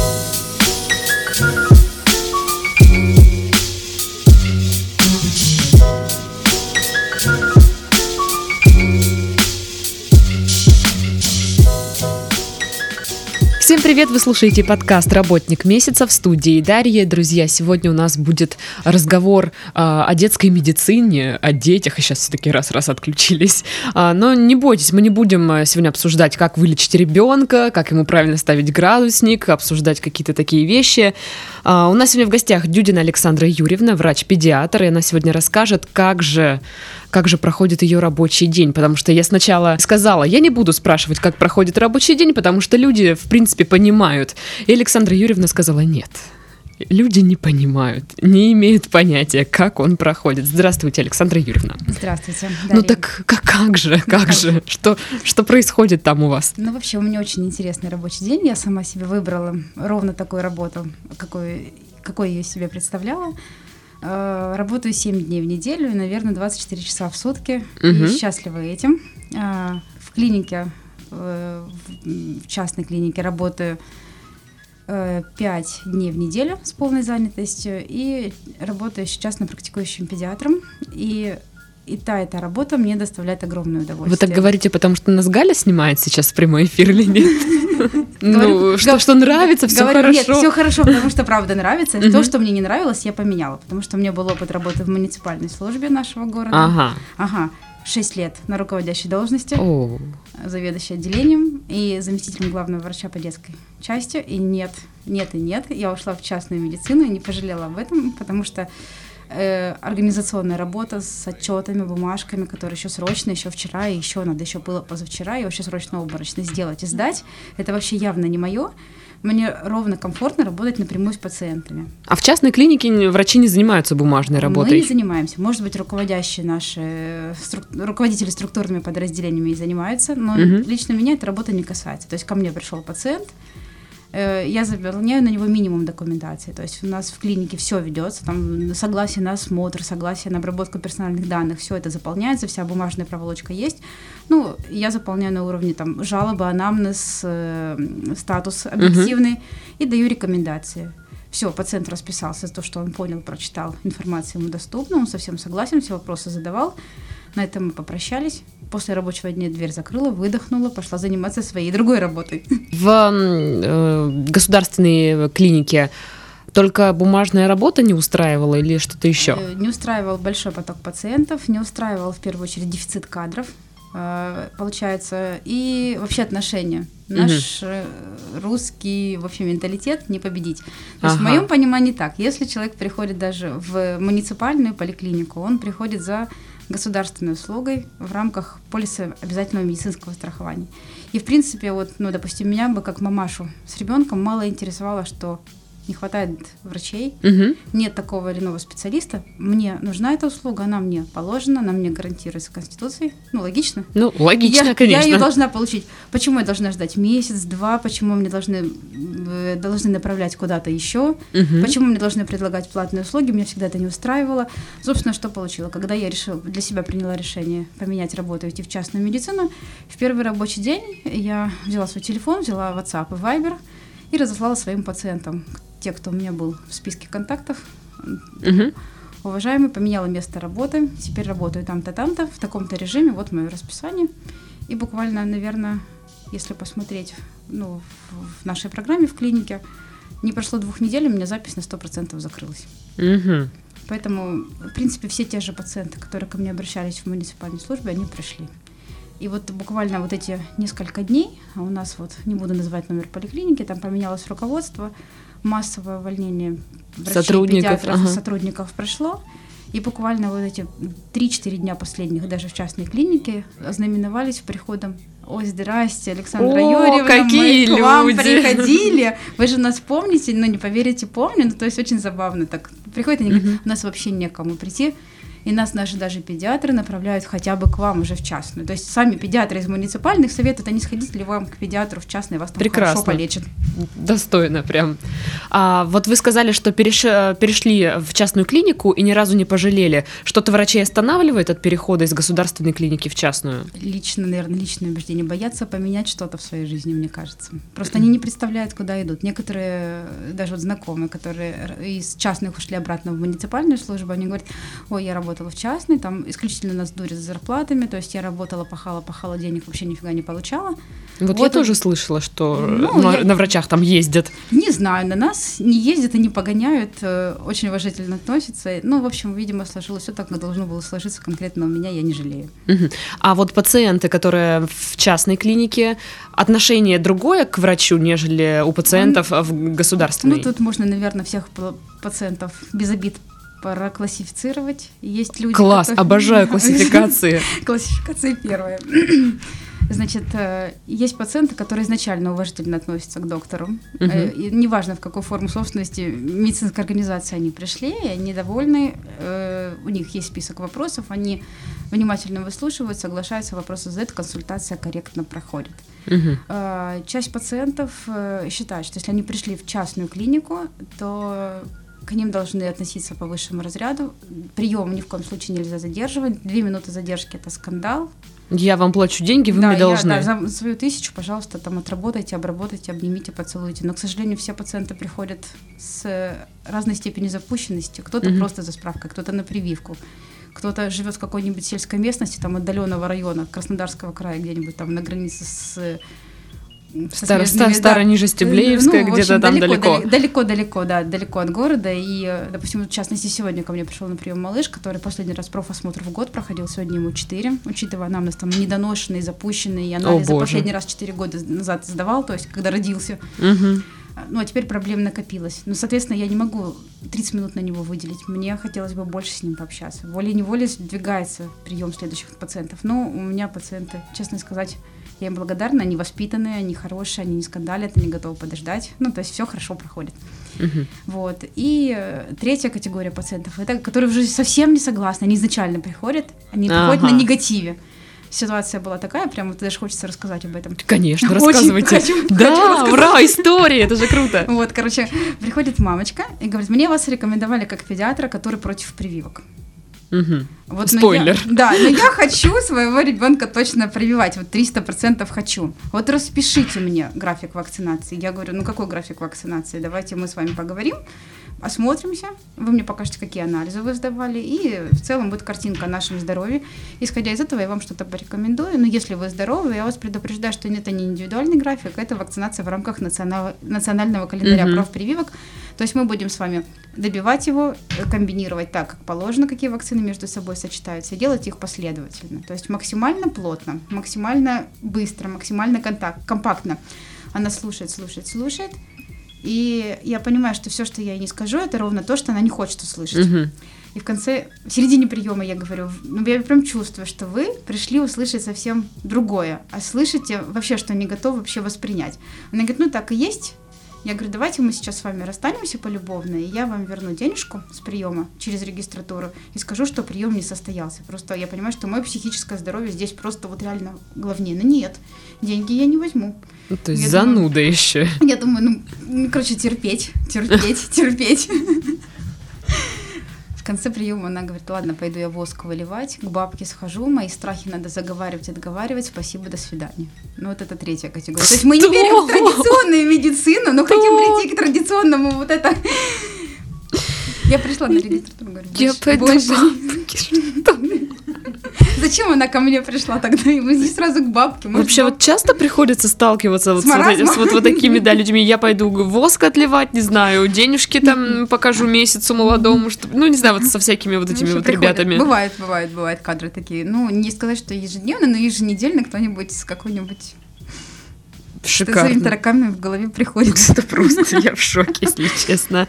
Всем привет! Вы слушаете подкаст «Работник месяца» в студии Дарья. Друзья, сегодня у нас будет разговор э, о детской медицине, о детях. И сейчас все таки раз-раз отключились. А, но не бойтесь, мы не будем а, сегодня обсуждать, как вылечить ребенка, как ему правильно ставить градусник, обсуждать какие-то такие вещи. А, у нас сегодня в гостях Дюдина Александра Юрьевна, врач-педиатр, и она сегодня расскажет, как же как же проходит ее рабочий день, потому что я сначала сказала, я не буду спрашивать, как проходит рабочий день, потому что люди, в принципе, понимают. И Александра Юрьевна сказала, нет, люди не понимают, не имеют понятия, как он проходит. Здравствуйте, Александра Юрьевна. Здравствуйте. Дарья. Ну так как, как же, как же, что, что происходит там у вас? Ну вообще у меня очень интересный рабочий день, я сама себе выбрала ровно такую работу, какой, какой я себе представляла. Э, работаю 7 дней в неделю и, наверное, 24 часа в сутки. Угу. И счастлива этим. Э, в клинике, э, в частной клинике работаю 5 дней в неделю с полной занятостью и работаю сейчас на практикующим педиатром. И и та, эта работа мне доставляет огромное удовольствие. Вы так говорите, потому что нас Галя снимает сейчас в прямой эфир или нет? Ну, что, что нравится, все хорошо. Нет, все хорошо, потому что правда нравится. То, что мне не нравилось, я поменяла, потому что у меня был опыт работы в муниципальной службе нашего города. Ага. Ага. Шесть лет на руководящей должности, заведующей отделением и заместителем главного врача по детской части. И нет, нет и нет. Я ушла в частную медицину и не пожалела об этом, потому что э, организационная работа с отчетами, бумажками, которые еще срочно, еще вчера, и еще надо еще было позавчера, и вообще срочно обморочно сделать и сдать. Это вообще явно не мое. Мне ровно комфортно работать напрямую с пациентами. А в частной клинике врачи не занимаются бумажной работой? Мы не занимаемся. Может быть, руководящие наши, струк, руководители структурными подразделениями и занимаются, но угу. лично меня эта работа не касается. То есть ко мне пришел пациент, я заполняю на него минимум документации. То есть у нас в клинике все ведется, там согласие на осмотр, согласие на обработку персональных данных, все это заполняется, вся бумажная проволочка есть. Ну, я заполняю на уровне там жалобы, анамнез, э, статус объективный угу. и даю рекомендации. Все, пациент расписался за то, что он понял, прочитал, информация ему доступна, он совсем согласен, все вопросы задавал. На этом мы попрощались. После рабочего дня дверь закрыла, выдохнула, пошла заниматься своей другой работой. В э, государственной клинике только бумажная работа не устраивала или что-то еще? Э, не устраивал большой поток пациентов, не устраивал в первую очередь дефицит кадров, э, получается, и вообще отношения. Наш угу. русский вообще менталитет не победить. То ага. есть в моем понимании так, если человек приходит даже в муниципальную поликлинику, он приходит за государственной услугой в рамках полиса обязательного медицинского страхования. И, в принципе, вот, ну, допустим, меня бы как мамашу с ребенком мало интересовало, что не хватает врачей, угу. нет такого или иного специалиста, мне нужна эта услуга, она мне положена, она мне гарантируется Конституцией. Ну, логично. Ну, логично, я, конечно. Я ее должна получить. Почему я должна ждать месяц, два? Почему мне должны, э, должны направлять куда-то еще? Угу. Почему мне должны предлагать платные услуги? Меня всегда это не устраивало. Собственно, что получила? Когда я решила, для себя приняла решение поменять работу, идти в частную медицину, в первый рабочий день я взяла свой телефон, взяла WhatsApp и Viber и разослала своим пациентам, те, кто у меня был в списке контактов. Угу. Уважаемый, поменяла место работы, теперь работаю там-то, там-то, в таком-то режиме, вот мое расписание. И буквально, наверное, если посмотреть ну, в нашей программе в клинике, не прошло двух недель, у меня запись на 100% закрылась. Угу. Поэтому, в принципе, все те же пациенты, которые ко мне обращались в муниципальной службе, они пришли. И вот буквально вот эти несколько дней, а у нас вот, не буду называть номер поликлиники, там поменялось руководство, массовое увольнение врачей, сотрудников, педиатров, ага. сотрудников прошло. И буквально вот эти 3-4 дня последних, даже в частной клинике, ознаменовались приходом Ой, здрасте, Александра О, Юрьевна, какие мы люди. к вам приходили. Вы же нас помните, но ну, не поверите, помню. Ну, то есть очень забавно так. Приходят они говорят, у нас вообще некому прийти. И нас наши даже педиатры направляют хотя бы к вам уже в частную. То есть сами педиатры из муниципальных советуют, а не сходить ли вам к педиатру в частный, вас там Прекрасно. хорошо полечат. Достойно прям. А вот вы сказали, что переш... перешли в частную клинику и ни разу не пожалели. Что-то врачей останавливает от перехода из государственной клиники в частную? Лично, наверное, личное убеждение. Боятся поменять что-то в своей жизни, мне кажется. Просто они не представляют, куда идут. Некоторые, даже вот знакомые, которые из частных ушли обратно в муниципальную службу, они говорят, ой, я работаю работала в частной, там исключительно нас дурят с зарплатами, то есть я работала, пахала, пахала, денег вообще нифига не получала. Вот, вот я тоже слышала, что ну, на, я... на врачах там ездят. Не знаю, на нас не ездят и не погоняют, э, очень уважительно относятся. Ну, в общем, видимо, сложилось все так, как должно было сложиться конкретно у меня, я не жалею. Угу. А вот пациенты, которые в частной клинике, отношение другое к врачу, нежели у пациентов Он... в государственной? Ну, тут можно, наверное, всех пациентов без обид пора классифицировать. Есть люди, Класс, которые... обожаю классификации. Классификация первая. Значит, э, есть пациенты, которые изначально уважительно относятся к доктору. Uh-huh. И неважно, в какой форме собственности медицинской организации они пришли, и они довольны, э, у них есть список вопросов, они внимательно выслушивают, соглашаются, вопросы задают, консультация корректно проходит. Uh-huh. Часть пациентов считает, что если они пришли в частную клинику, то к ним должны относиться по высшему разряду. Прием ни в коем случае нельзя задерживать. Две минуты задержки это скандал. Я вам плачу деньги, вы да, мне должны. Я, да, за свою тысячу, пожалуйста, там отработайте, обработайте, обнимите, поцелуйте. Но, к сожалению, все пациенты приходят с разной степенью запущенности. Кто-то угу. просто за справкой, кто-то на прививку кто-то живет в какой-нибудь сельской местности, там отдаленного района, Краснодарского края, где-нибудь там на границе с Старо, стар, Старо Нижестеблеевская, ну, где-то там далеко. Далеко-далеко, да, далеко от города. И, э, допустим, в частности, сегодня ко мне пришел на прием малыш, который последний раз профосмотр в год проходил, сегодня ему 4, учитывая анамнез там недоношенный, запущенный, и анализы последний раз 4 года назад сдавал, то есть когда родился. Угу. Ну, а теперь проблем накопилось. Ну, соответственно, я не могу 30 минут на него выделить. Мне хотелось бы больше с ним пообщаться. Волей-неволей сдвигается прием следующих пациентов. Но у меня пациенты, честно сказать, я им благодарна, они воспитанные, они хорошие, они не скандалят, они готовы подождать. Ну, то есть все хорошо проходит. Uh-huh. Вот. И э, третья категория пациентов, это которые уже совсем не согласны, они изначально приходят, они ага. приходят на негативе ситуация была такая, прям вот даже хочется рассказать об этом. Конечно, рассказывайте. Очень хочу, да, хочу ура, история, это же круто. Вот, короче, приходит мамочка и говорит, мне вас рекомендовали как педиатра, который против прививок. Угу. Вот, Спойлер. Я, да, но я хочу своего ребенка точно прививать, вот 300% хочу. Вот распишите мне график вакцинации. Я говорю, ну какой график вакцинации? Давайте мы с вами поговорим, осмотримся, вы мне покажете, какие анализы вы сдавали, и в целом будет картинка о нашем здоровье. Исходя из этого, я вам что-то порекомендую. Но если вы здоровы, я вас предупреждаю, что это не индивидуальный график, это вакцинация в рамках национал... национального календаря угу. прав прививок. То есть мы будем с вами добивать его, э, комбинировать так, как положено, какие вакцины между собой сочетаются, и делать их последовательно. То есть максимально плотно, максимально быстро, максимально контакт, компактно. Она слушает, слушает, слушает. И я понимаю, что все, что я ей не скажу, это ровно то, что она не хочет услышать. Угу. И в конце, в середине приема я говорю, ну я прям чувствую, что вы пришли услышать совсем другое, а слышите вообще, что не готовы вообще воспринять. Она говорит, ну так и есть, я говорю, давайте мы сейчас с вами расстанемся полюбовно, и я вам верну денежку с приема через регистратуру и скажу, что прием не состоялся. Просто я понимаю, что мое психическое здоровье здесь просто вот реально главнее. Но нет, деньги я не возьму. Ну, то есть я зануда думаю, еще. Я думаю, ну, ну, короче, терпеть, терпеть, терпеть конце приема она говорит, ладно, пойду я воск выливать, к бабке схожу, мои страхи надо заговаривать, отговаривать, спасибо, до свидания. Ну вот это третья категория. То есть мы не верим в традиционную медицину, но хотим прийти к традиционному вот это. Я пришла на регистратуру, говорю, я пойду больше... Зачем она ко мне пришла тогда? И мы здесь сразу к бабке. Может, Вообще баб... вот часто приходится сталкиваться вот с, вот, с вот, вот такими да, людьми. Я пойду воск отливать, не знаю, денежки там покажу месяцу молодому, что, ну не знаю, вот со всякими вот этими ну, вот приходят. ребятами. Бывает, бывает, бывает кадры такие. Ну не сказать, что ежедневно, но еженедельно кто-нибудь с какой-нибудь Шикарно. С тараками в голове приходит. Это просто я в шоке, если честно.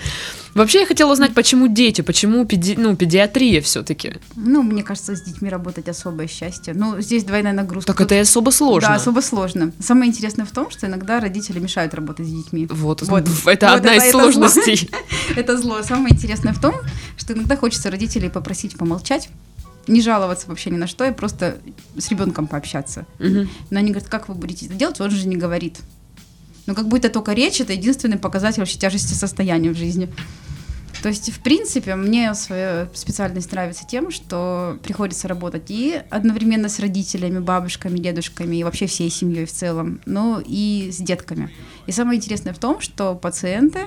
Вообще я хотела узнать, почему дети, почему педи... ну, педиатрия все-таки? Ну, мне кажется, с детьми работать особое счастье. Ну, здесь двойная нагрузка. Так это и особо сложно. Да, особо сложно. Самое интересное в том, что иногда родители мешают работать с детьми. Вот, вот. это вот одна это, из сложностей. Это зло. Самое интересное в том, что что иногда хочется родителей попросить помолчать, не жаловаться вообще ни на что, и просто с ребенком пообщаться. Мгм. Но они говорят, как вы будете это делать? Он же не говорит. Но как будто только речь это единственный показатель вообще тяжести состояния в жизни. То есть, в принципе, мне своя специальность нравится тем, что приходится работать и одновременно с родителями, бабушками, дедушками и вообще всей семьей в целом, но и с детками. И самое интересное в том, что пациенты,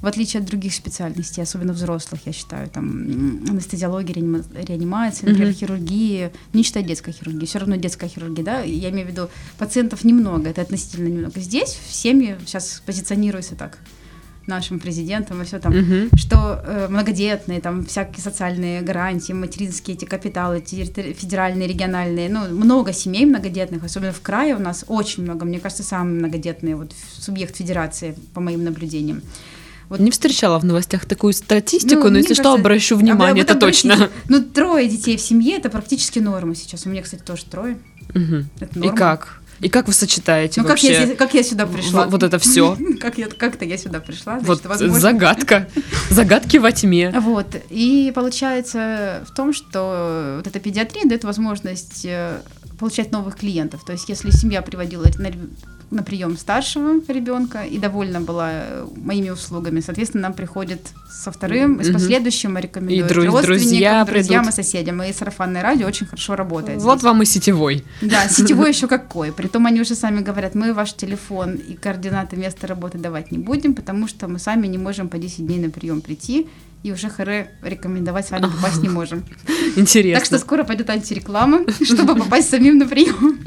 в отличие от других специальностей, особенно взрослых, я считаю, там анестезиология, реанима- реанимация, например, Мгм. хирургия, не считая детской хирургии, все равно детская хирургия, да, я имею в виду, пациентов немного, это относительно немного. Здесь в семье сейчас позиционируется так нашим президентом и все там, Мгм. что э, многодетные, там всякие социальные гарантии, материнские эти капиталы, федеральные, региональные, ну, много семей многодетных, особенно в крае у нас очень много, мне кажется, самый многодетный вот субъект федерации, по моим наблюдениям. Вот Не встречала в новостях такую статистику, Ну, но если что, кажется, обращу а внимание, это вот точно. Ну, трое детей в семье это практически норма сейчас. У меня, кстати, тоже трое. Мгм. Это И норма. как? И как вы сочетаете Ну, как я, вообще как я сюда пришла? в- вот это все? Как я, как-то я сюда пришла. Вот значит, возможно. загадка. Загадки во тьме. Вот. И получается в том, что вот эта педиатрия дает возможность э, получать новых клиентов. То есть, если семья приводила на, прием старшего ребенка и довольна была э, моими услугами, соответственно, нам приходит со вторым, и с последующим рекомендуют И друз- родственникам, друзья друзьям придут. и соседям. И сарафанное радио очень хорошо работает. Вот здесь. вам и сетевой. Да, сетевой еще какой. Притом они уже сами говорят, мы ваш телефон и координаты места работы давать не будем, потому что мы сами не можем по 10 дней на прием прийти, и уже харе рекомендовать с вами попасть не можем. Интересно. Так что скоро пойдет антиреклама, чтобы попасть самим на прием.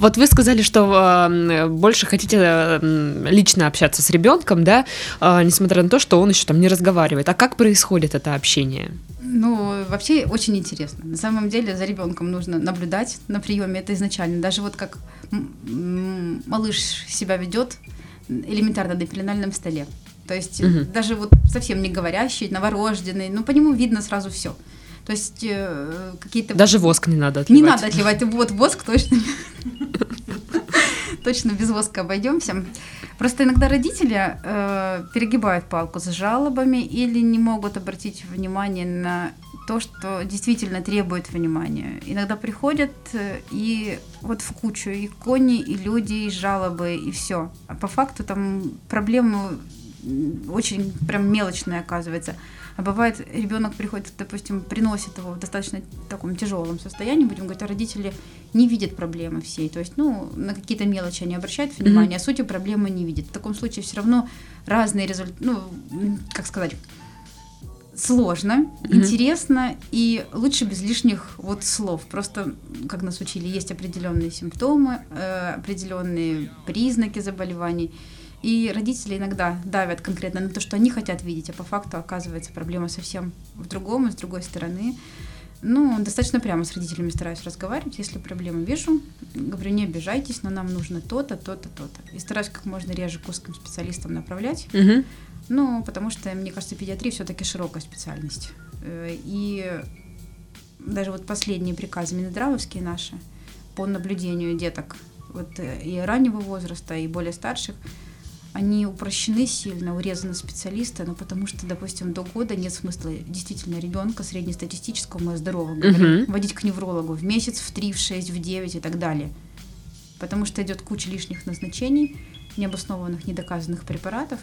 Вот вы сказали, что э, больше хотите э, лично общаться с ребенком, да, э, несмотря на то, что он еще там не разговаривает. А как происходит это общение? Ну, вообще очень интересно. На самом деле за ребенком нужно наблюдать на приеме. Это изначально. Даже вот как малыш себя ведет элементарно на пеленальном столе. То есть Мгм. даже вот совсем не говорящий, новорожденный, ну по нему видно сразу все. То есть э, какие-то... Даже воск не надо Не отливать. надо отливать. Вот воск точно. Точно без воска обойдемся. Просто иногда родители э, перегибают палку с жалобами или не могут обратить внимание на то, что действительно требует внимания. Иногда приходят э, и вот в кучу и кони, и люди, и жалобы, и все. А по факту там проблема очень прям мелочная оказывается. А бывает, ребенок приходит, допустим, приносит его в достаточно таком тяжелом состоянии, будем говорить, а родители не видят проблемы всей. То есть, ну, на какие-то мелочи они обращают внимание, а сути проблемы не видят. В таком случае все равно разные результаты, ну, как сказать, сложно, Мгм. интересно и лучше без лишних вот слов. Просто, как нас учили, есть определенные симптомы, э, определенные признаки заболеваний. И родители иногда давят конкретно на то, что они хотят видеть, а по факту оказывается проблема совсем в другом и с другой стороны. Ну, достаточно прямо с родителями стараюсь разговаривать. Если проблему вижу, говорю, не обижайтесь, но нам нужно то-то, то-то, то-то. И стараюсь как можно реже к узким специалистам направлять. Мгм. Ну, потому что, мне кажется, педиатрия все-таки широкая специальность. Э, И даже вот последние приказы Минздравовские наши по наблюдению деток вот, э, и раннего возраста, и более старших, они упрощены сильно, урезаны специалисты, но потому что, допустим, до года нет смысла действительно ребенка среднестатистического, мы здорового говорим, Мгм. водить к неврологу в месяц, в 3, в 6, в 9 и так далее. Потому что идет куча лишних назначений, необоснованных, недоказанных препаратов.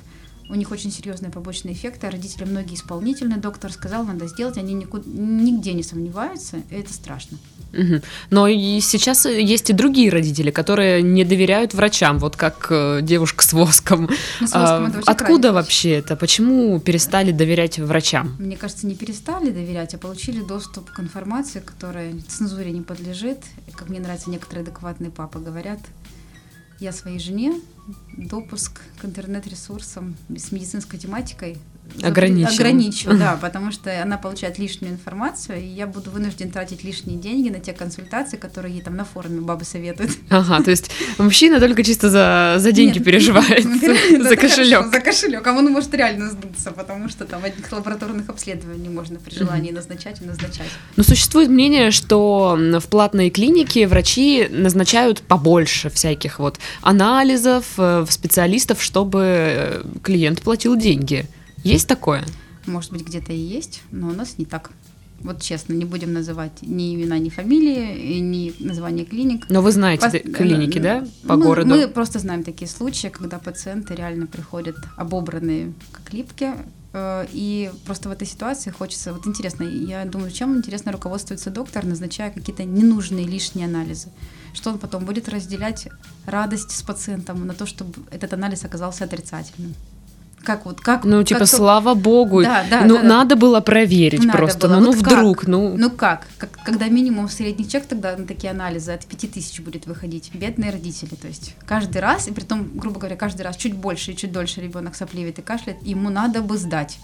У них очень серьезные побочные эффекты, а родители многие исполнительные. Доктор сказал, надо сделать, они никуда, нигде не сомневаются, и это страшно. Мгм. Но и сейчас есть и другие родители, которые не доверяют врачам, вот как э, девушка с воском. Ну, с А, воском это очень Откуда вообще это? Почему перестали доверять врачам? Мне кажется, не перестали доверять, а получили доступ к информации, которая цензуре не подлежит. Как мне нравится, некоторые адекватные папы говорят, я своей жене допуск к интернет-ресурсам с медицинской тематикой Ограничил. ограничу, да, потому что она получает лишнюю информацию, и я буду вынужден тратить лишние деньги на те консультации, которые ей там на форуме бабы советуют. Ага, то есть мужчина только чисто за, за деньги Нет. переживает, за кошелек. За кошелек. А он может реально сдуться, потому что там одних лабораторных обследований можно при желании назначать и назначать. Но существует мнение, что в платной клинике врачи назначают побольше всяких вот анализов, э, специалистов, чтобы э, клиент платил деньги. Есть такое? Может быть, где-то и есть, но у нас не так. Вот честно, не будем называть ни имена, ни фамилии, ни название клиник. Но вы знаете Пос... клиники, да, по мы, городу? Мы просто знаем такие случаи, когда пациенты реально приходят обобранные как липки, э, и просто в этой ситуации хочется, вот интересно, я думаю, чем интересно руководствуется доктор, назначая какие-то ненужные лишние анализы, что он потом будет разделять радость с пациентом на то, чтобы этот анализ оказался отрицательным как вот как ну типа как слава богу да, да, ну да, надо было проверить надо просто было. ну, вот ну как? вдруг ну ну как? как когда минимум средний чек тогда на такие анализы от 5000 будет выходить бедные родители то есть каждый раз и при том грубо говоря каждый раз чуть больше и чуть дольше ребенок сопливит и кашляет ему надо бы сдать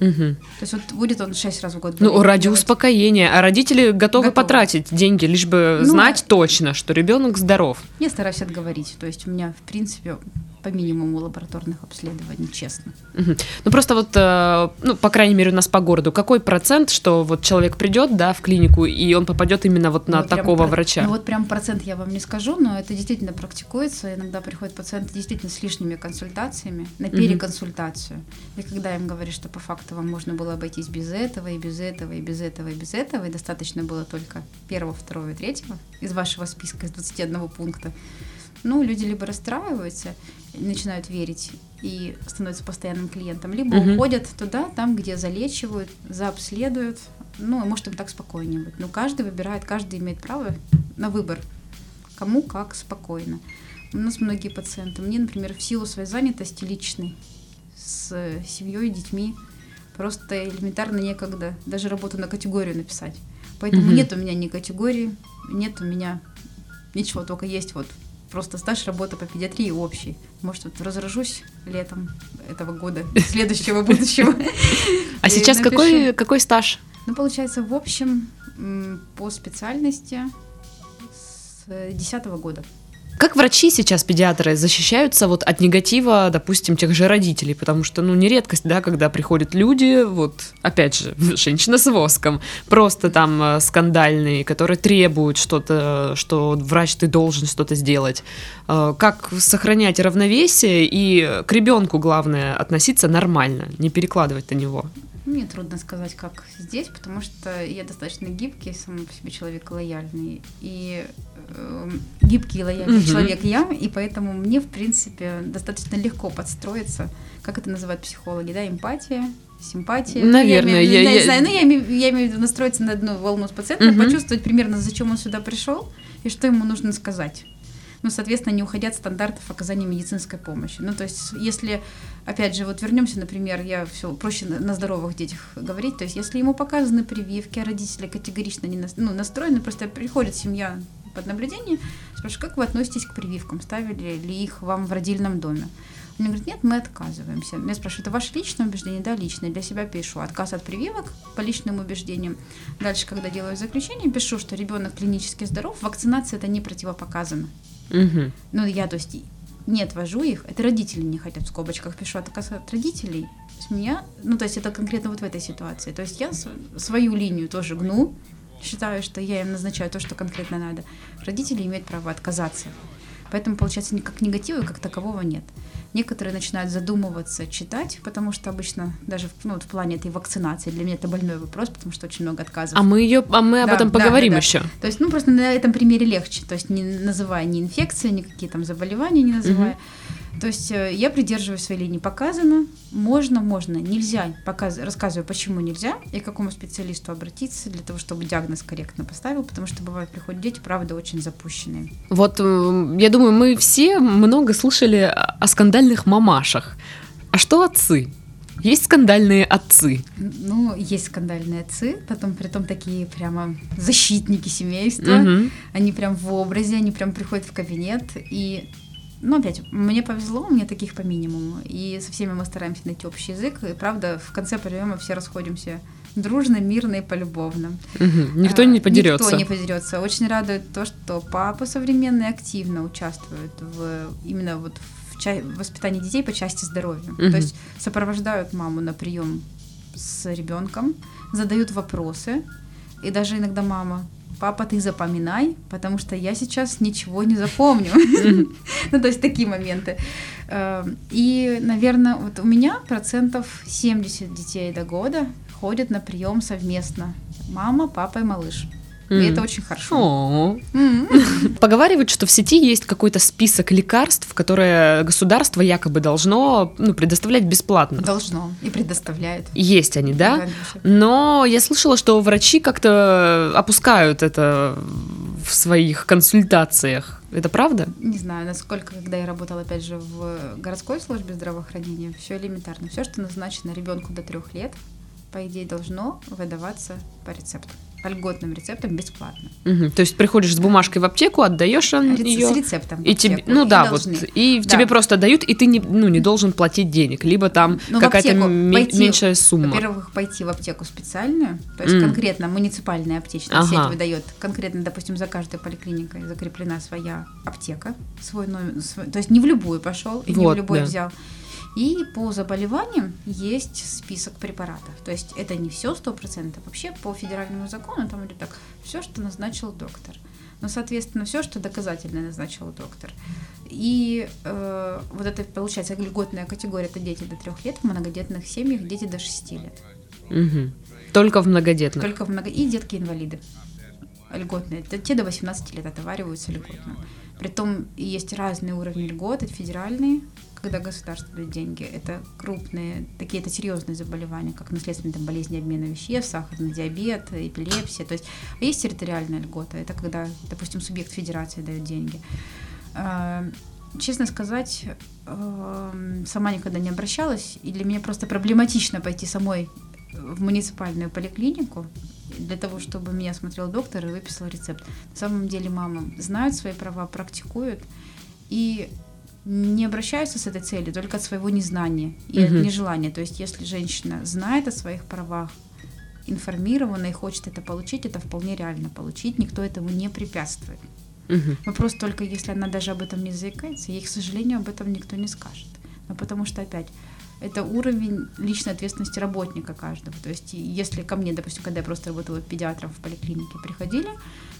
Угу. То есть вот будет он 6 раз в год. Ну, ради делать. успокоения. А родители готовы, готовы. потратить деньги, лишь бы ну, знать точно, что ребенок здоров. Я стараюсь отговорить. То есть у меня, в принципе, по минимуму лабораторных обследований, честно. Угу. Ну просто вот, э, ну по крайней мере у нас по городу, какой процент, что вот человек придет, да, в клинику и он попадет именно вот на ну, такого прям, врача? Ну вот прям процент я вам не скажу, но это действительно практикуется. Иногда приходят пациенты действительно с лишними консультациями на переконсультацию. Угу. И когда им говоришь, что по факту вам можно было обойтись без этого и без этого и без этого и без этого, и достаточно было только первого, второго и третьего из вашего списка из 21 пункта, ну, люди либо расстраиваются, начинают верить и становятся постоянным клиентом, либо uh-huh. уходят туда, там, где залечивают, заобследуют. Ну, может, им так спокойнее быть. Но каждый выбирает, каждый имеет право на выбор, кому как спокойно. У нас многие пациенты, мне, например, в силу своей занятости личной, с семьей, детьми, просто элементарно некогда даже работу на категорию написать. Поэтому uh-huh. нет у меня ни категории, нет у меня ничего, только есть вот просто стаж работы по педиатрии общий. Может, вот разражусь летом этого года, следующего, будущего. А сейчас какой, какой стаж? Ну, получается, в общем, по специальности с 2010 года. Как врачи сейчас, педиатры, защищаются вот от негатива, допустим, тех же родителей? Потому что, ну, не редкость, да, когда приходят люди, вот, опять же, женщина с воском, просто там э, скандальные, которые требуют что-то, что врач, ты должен что-то сделать. Э, как сохранять равновесие и к ребенку, главное, относиться нормально, не перекладывать на него? Мне трудно сказать, как здесь, потому что я достаточно гибкий, сам по себе человек лояльный. И э, гибкий и лояльный угу. человек я, и поэтому мне, в принципе, достаточно легко подстроиться, как это называют психологи, да, эмпатия, симпатия. Наверное, я, я, я, я, знаю, ну, я, имею, я имею в виду настроиться на одну волну с пациентом, угу. почувствовать примерно, зачем он сюда пришел и что ему нужно сказать ну, соответственно, не уходя от стандартов оказания медицинской помощи. Ну, то есть, если, опять же, вот вернемся, например, я все проще на, на здоровых детях говорить, то есть, если ему показаны прививки, а родители категорично не ну, настроены, просто приходит семья под наблюдение, спрашиваю, как вы относитесь к прививкам, ставили ли их вам в родильном доме? Он говорит, нет, мы отказываемся. Я спрашиваю, это ваше личное убеждение? Да, личное. Для себя пишу. Отказ от прививок по личным убеждениям. Дальше, когда делаю заключение, пишу, что ребенок клинически здоров, вакцинация это не противопоказано. Угу. Ну, я, то есть, не отвожу их, это родители не хотят, в скобочках пишу, отказ от родителей. Есть меня, ну, то есть это конкретно вот в этой ситуации. То есть я свою линию тоже гну, считаю, что я им назначаю то, что конкретно надо. Родители имеют право отказаться. Поэтому, получается, никак негатива как такового нет. Некоторые начинают задумываться, читать, потому что обычно даже ну, вот в плане этой вакцинации для меня это больной вопрос, потому что очень много отказов. А мы ее, а мы об да, этом поговорим да, да, еще. То есть, ну просто на этом примере легче, то есть не называя ни инфекции, никакие там заболевания не называя. Угу. То есть э, я придерживаюсь своей линии. Показано, можно, можно, нельзя. Показ... Рассказываю, почему нельзя и к какому специалисту обратиться для того, чтобы диагноз корректно поставил, потому что бывает приходят дети, правда, очень запущенные. Вот, э, я думаю, мы все много слышали о скандальных мамашах. А что отцы? Есть скандальные отцы? Ну, есть скандальные отцы, потом при том такие прямо защитники семейства. Угу. Они прям в образе, они прям приходят в кабинет и ну, опять, мне повезло, у меня таких по минимуму. И со всеми мы стараемся найти общий язык. И правда, в конце приема все расходимся дружно, мирно и полюбовно. Угу. Никто не подерется. Никто не подерется. Очень радует то, что папа современный активно участвует в именно вот в ча- воспитании детей по части здоровья. Угу. То есть сопровождают маму на прием с ребенком, задают вопросы. И даже иногда мама папа, ты запоминай, потому что я сейчас ничего не запомню. Ну, то есть такие моменты. Эм, и, наверное, вот у меня процентов 70 детей до года ходят на прием совместно. Мама, папа и малыш. И это очень хорошо. Поговаривают, что в сети есть какой-то список лекарств, которые государство якобы должно ну, предоставлять бесплатно. Должно и предоставляет. Есть они, да? Но я слышала, что врачи как-то опускают это в своих консультациях. Это правда? Не знаю, насколько, когда я работала, опять же, в городской службе здравоохранения, все элементарно. Все, что назначено ребенку до трех лет, по идее, должно выдаваться по рецепту по льготным рецептам бесплатно. Угу. То есть приходишь с бумажкой в аптеку, отдаешь Рец- ее. С рецептом. И тебе, ну и да, должны. вот. И да. тебе просто дают, и ты не, ну, не должен платить денег, либо там ну, какая-то м- пойти, меньшая сумма. Во-первых, пойти в аптеку специальную, то есть mm. конкретно муниципальная аптечная ага. сеть выдает, конкретно, допустим, за каждой поликлиникой закреплена своя аптека, свой номер, свой, то есть не в любую пошел и вот, не в любой да. взял. И по заболеваниям есть список препаратов. То есть это не все 100%. Вообще по федеральному закону там идет так, все, что назначил доктор. Но, соответственно, все, что доказательно назначил доктор. И э, вот это, получается, льготная категория, это дети до трех лет, в многодетных семьях дети до 6 лет. Угу. Только в многодетных? Только в много... И детки-инвалиды льготные. Те до 18 лет отовариваются льготно. Притом есть разные уровни льгот, это федеральные, когда государство дает деньги, это крупные, такие это серьезные заболевания, как наследственные там, болезни обмена веществ, сахарный диабет, эпилепсия. То есть есть территориальная льгота, это когда, допустим, субъект федерации дает деньги. А, честно сказать, эм, сама никогда не обращалась, и для меня просто проблематично пойти самой в муниципальную поликлинику для того, чтобы меня смотрел доктор и выписал рецепт. На самом деле мама знают свои права, практикуют, и не обращаются с этой целью только от своего незнания и угу. от нежелания. То есть, если женщина знает о своих правах, информирована и хочет это получить, это вполне реально получить, никто этому не препятствует. Угу. Вопрос только, если она даже об этом не заикается, ей, к сожалению, об этом никто не скажет. Но потому что, опять, это уровень личной ответственности работника каждого. То есть, если ко мне, допустим, когда я просто работала педиатром в поликлинике, приходили,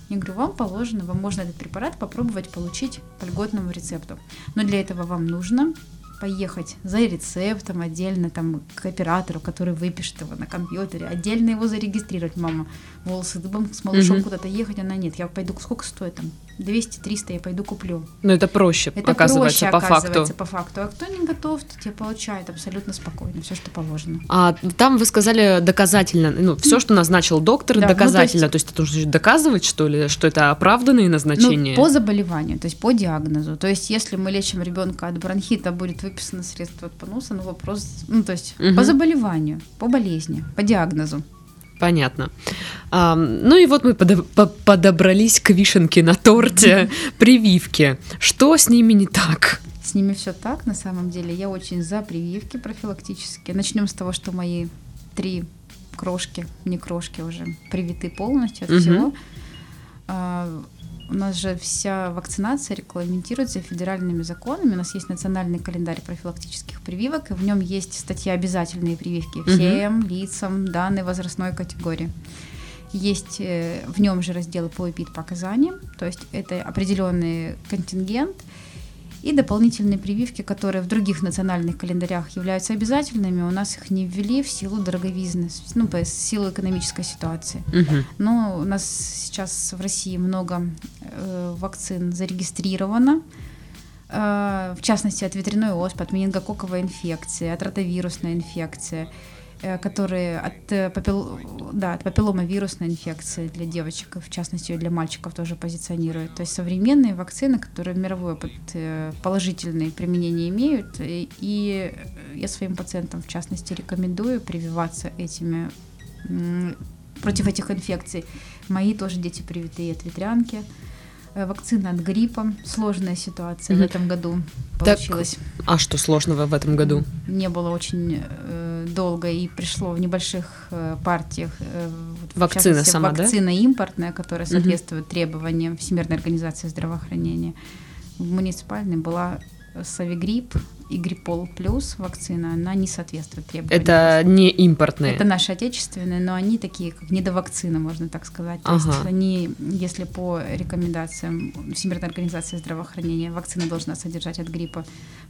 я говорю, вам положено, вам можно этот препарат попробовать получить по льготному рецепту. Но для этого вам нужно поехать за рецептом отдельно там к оператору, который выпишет его на компьютере, отдельно его зарегистрировать. Мама волосы дыбом с малышом mm-hmm. куда-то ехать, она нет. Я пойду, сколько стоит там? 200-300 я пойду куплю. Ну, это проще, это оказывается, проще, по оказывается, факту. по факту. А кто не готов, то тебе получает абсолютно спокойно все, что положено. А там вы сказали доказательно, ну, все, что назначил доктор, да, доказательно. Ну, то, есть, то есть это нужно доказывать, что ли, что это оправданные назначения? Ну, по заболеванию, то есть по диагнозу. То есть если мы лечим ребенка от бронхита, будет выписано средство от поноса, ну, вопрос, ну, то есть угу. по заболеванию, по болезни, по диагнозу. Понятно. А, ну и вот мы подобрались к вишенке на торте, прививки. Что с ними не так? С ними все так, на самом деле. Я очень за прививки профилактические. Начнем с того, что мои три крошки, не крошки уже, привиты полностью от угу. всего. А, у нас же вся вакцинация регламентируется федеральными законами. У нас есть национальный календарь профилактических прививок, и в нем есть статья обязательные прививки всем угу. лицам данной возрастной категории. Есть э, в нем же разделы по эпид-показаниям, то есть это определенный контингент, и дополнительные прививки, которые в других национальных календарях являются обязательными, у нас их не ввели в силу дороговизны, ну, по силу экономической ситуации. Угу. Но у нас сейчас в России много э, вакцин зарегистрировано, э, в частности от ветряной оспы, от менингококковой инфекции, от ротовирусной инфекции. Э, которые от, э, папил... да, от папилломовирусной инфекции для девочек, в частности, для мальчиков тоже позиционируют. То есть современные вакцины, которые мировой опыт э, положительные применения имеют, и я своим пациентам, в частности, рекомендую прививаться этими против этих инфекций. Мои тоже дети привитые от ветрянки. Э, вакцина от гриппа. Sложная ситуация mm-hmm. в этом году получилась. Так, а что сложного в этом году? Не было очень э, долго и пришло в небольших э, партиях. Э, вакцина сама, вакцина да? импортная, которая соответствует mm-hmm. требованиям Всемирной организации здравоохранения. В муниципальной была Савигрипп и Гриппол плюс вакцина, она не соответствует требованиям. Это не импортные? Это наши отечественные, но они такие, как недовакцины, можно так сказать. То ага. есть они, если по рекомендациям Всемирной организации здравоохранения, вакцина должна содержать от гриппа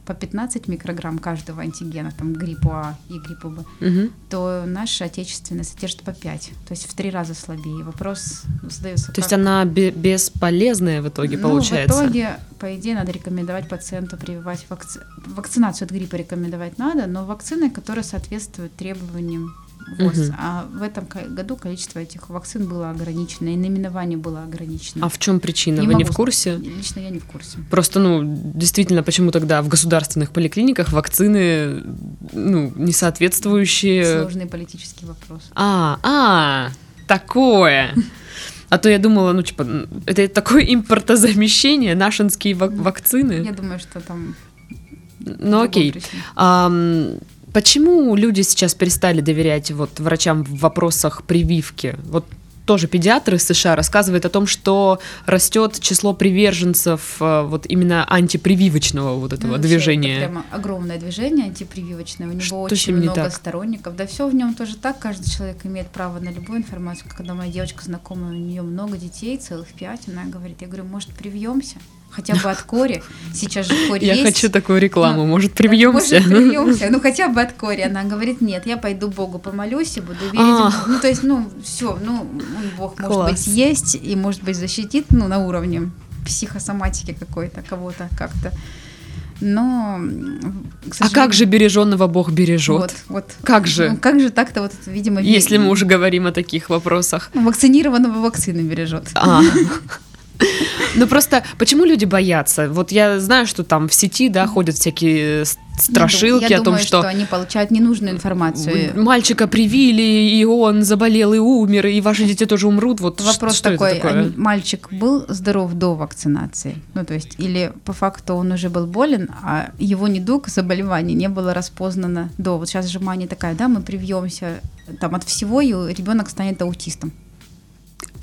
по 15 микрограмм каждого антигена, там гриппу А и гриппу Б, угу. то наша отечественная содержит по 5, то есть в три раза слабее. Вопрос задается. То как... есть она бесполезная в итоге ну, получается? в итоге, по идее, надо рекомендовать пациенту прививать вакци... вакцинацию от гриппа рекомендовать надо, но вакцины, которые соответствуют требованиям ВОЗ. Угу. А в этом году количество этих вакцин было ограничено, и наименование было ограничено. А в чем причина? Не Вы не в курсе? Лично я не в курсе. Просто, ну, действительно, почему тогда в государственных поликлиниках вакцины, ну, не соответствующие... Сложный политический вопрос. А, а, такое. А то я думала, ну, типа, это такое импортозамещение, нашинские вак- вакцины. Я думаю, что там... Ну, окей. А, почему люди сейчас перестали доверять вот врачам в вопросах прививки? Вот тоже педиатр из США рассказывает о том, что растет число приверженцев э, вот именно антипрививочного вот этого ну, движения. Это прямо огромное движение антипрививочное. У него что очень много так? сторонников. Да все в нем тоже так. Каждый человек имеет право на любую информацию. Когда моя девочка знакомая, у нее много детей, целых пять, она говорит, я говорю, может, привьемся? Хотя бы от кори. Сейчас же кори Я есть. хочу такую рекламу, ну, может, привьемся? Может, привьемся, ну хотя бы от кори. Она говорит, нет, я пойду Богу помолюсь и буду верить. А. Ну, то есть, ну, все, ну, Бог, может быть, есть и, может быть, защитит, ну, на уровне психосоматики какой-то, кого-то как-то. Но, А как же береженного Бог бережет? Вот, вот. Как же? Ну, как же так-то вот, видимо... Если мы уже говорим о таких вопросах. Вакцинированного вакцины бережет. А. Ну просто почему люди боятся? Вот я знаю, что там в сети, да, ходят всякие страшилки я о том, думаю, что... что они получают ненужную информацию. Мальчика привили, и он заболел и умер, и ваши дети тоже умрут. Вот Вопрос что такой, это такое? мальчик был здоров до вакцинации? Ну, то есть, или по факту он уже был болен, а его недуг, заболевание не было распознано до. Вот сейчас же мания такая, да, мы привьемся там от всего, и ребенок станет аутистом.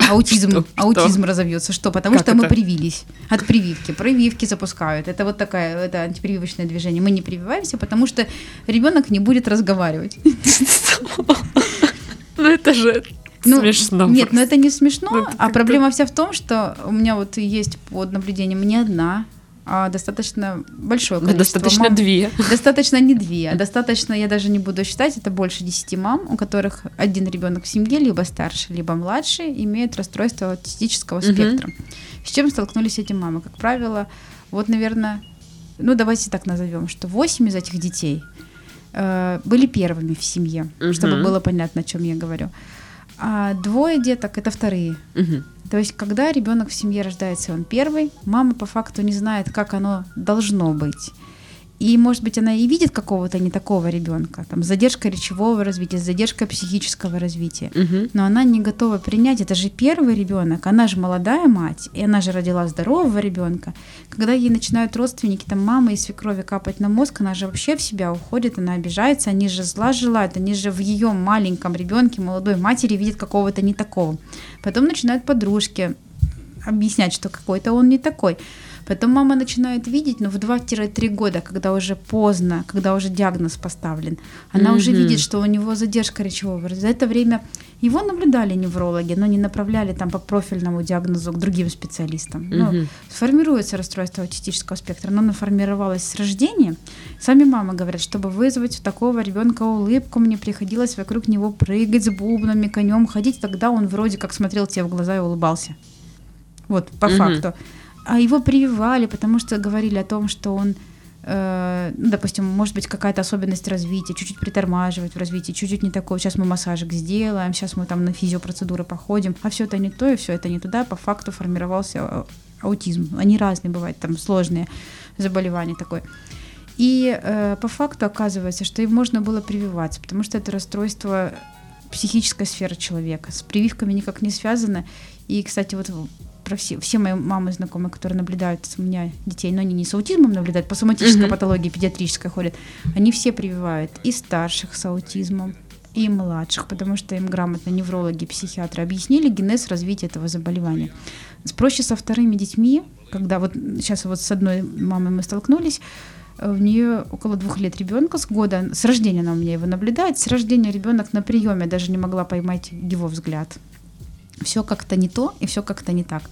Аутизм, что, аутизм что? разовьется. Что? Потому как что это? мы привились от прививки. Прививки запускают. Это вот такая, это антипрививочное движение. Мы не прививаемся, потому что ребенок не будет разговаривать. Ну это же ну, смешно. Нет, но ну, это не смешно. Ну, а проблема вся в том, что у меня вот есть под наблюдением не одна, а достаточно большое количество Достаточно мам. две. Достаточно не две, а достаточно, я даже не буду считать, это больше десяти мам, у которых один ребенок в семье, либо старший, либо младший, имеет расстройство аутистического угу. спектра. С чем столкнулись эти мамы? Как правило, вот, наверное, ну давайте так назовем, что 8 из этих детей э, были первыми в семье, угу. чтобы было понятно, о чем я говорю. А двое деток это вторые. Угу. То есть, когда ребенок в семье рождается, он первый, мама по факту не знает, как оно должно быть. И, может быть, она и видит какого-то не такого ребенка, там, с задержкой речевого развития, с задержкой психического развития, угу. но она не готова принять, это же первый ребенок, она же молодая мать, и она же родила здорового ребенка. Когда ей начинают родственники, там, мама и свекрови капать на мозг, она же вообще в себя уходит, она обижается, они же зла желают, они же в ее маленьком ребенке, молодой матери видят какого-то не такого. Потом начинают подружки объяснять, что какой-то он не такой. Потом мама начинает видеть, но в 2-3 года, когда уже поздно, когда уже диагноз поставлен, она mm-hmm. уже видит, что у него задержка речевого. За это время его наблюдали неврологи, но не направляли там по профильному диагнозу к другим специалистам. Mm-hmm. Ну, сформируется расстройство аутистического спектра, но оно формировалось с рождения. Сами мамы говорят, чтобы вызвать у такого ребенка улыбку, мне приходилось вокруг него прыгать с бубнами, конем ходить, тогда он вроде как смотрел тебе в глаза и улыбался. Вот, по mm-hmm. факту а его прививали, потому что говорили о том, что он, э, ну, допустим, может быть какая-то особенность развития, чуть-чуть притормаживать в развитии, чуть-чуть не такое. Сейчас мы массажик сделаем, сейчас мы там на физиопроцедуры походим, а все это не то и все это не туда. По факту формировался а, аутизм. Они разные бывают, там сложные заболевания такое. И э, по факту оказывается, что им можно было прививаться, потому что это расстройство психической сферы человека. С прививками никак не связано. И, кстати, вот про все, все мои мамы знакомые, которые наблюдают у меня детей, но они не с аутизмом наблюдают, по соматической mm-hmm. патологии педиатрической ходят, они все прививают и старших с аутизмом, и младших, потому что им грамотно неврологи, психиатры объяснили генез развития этого заболевания. Проще со вторыми детьми, когда вот сейчас вот с одной мамой мы столкнулись, У нее около двух лет ребенка с года, с рождения она у меня его наблюдает, с рождения ребенок на приеме даже не могла поймать его взгляд. Все как-то не то и все как-то не так.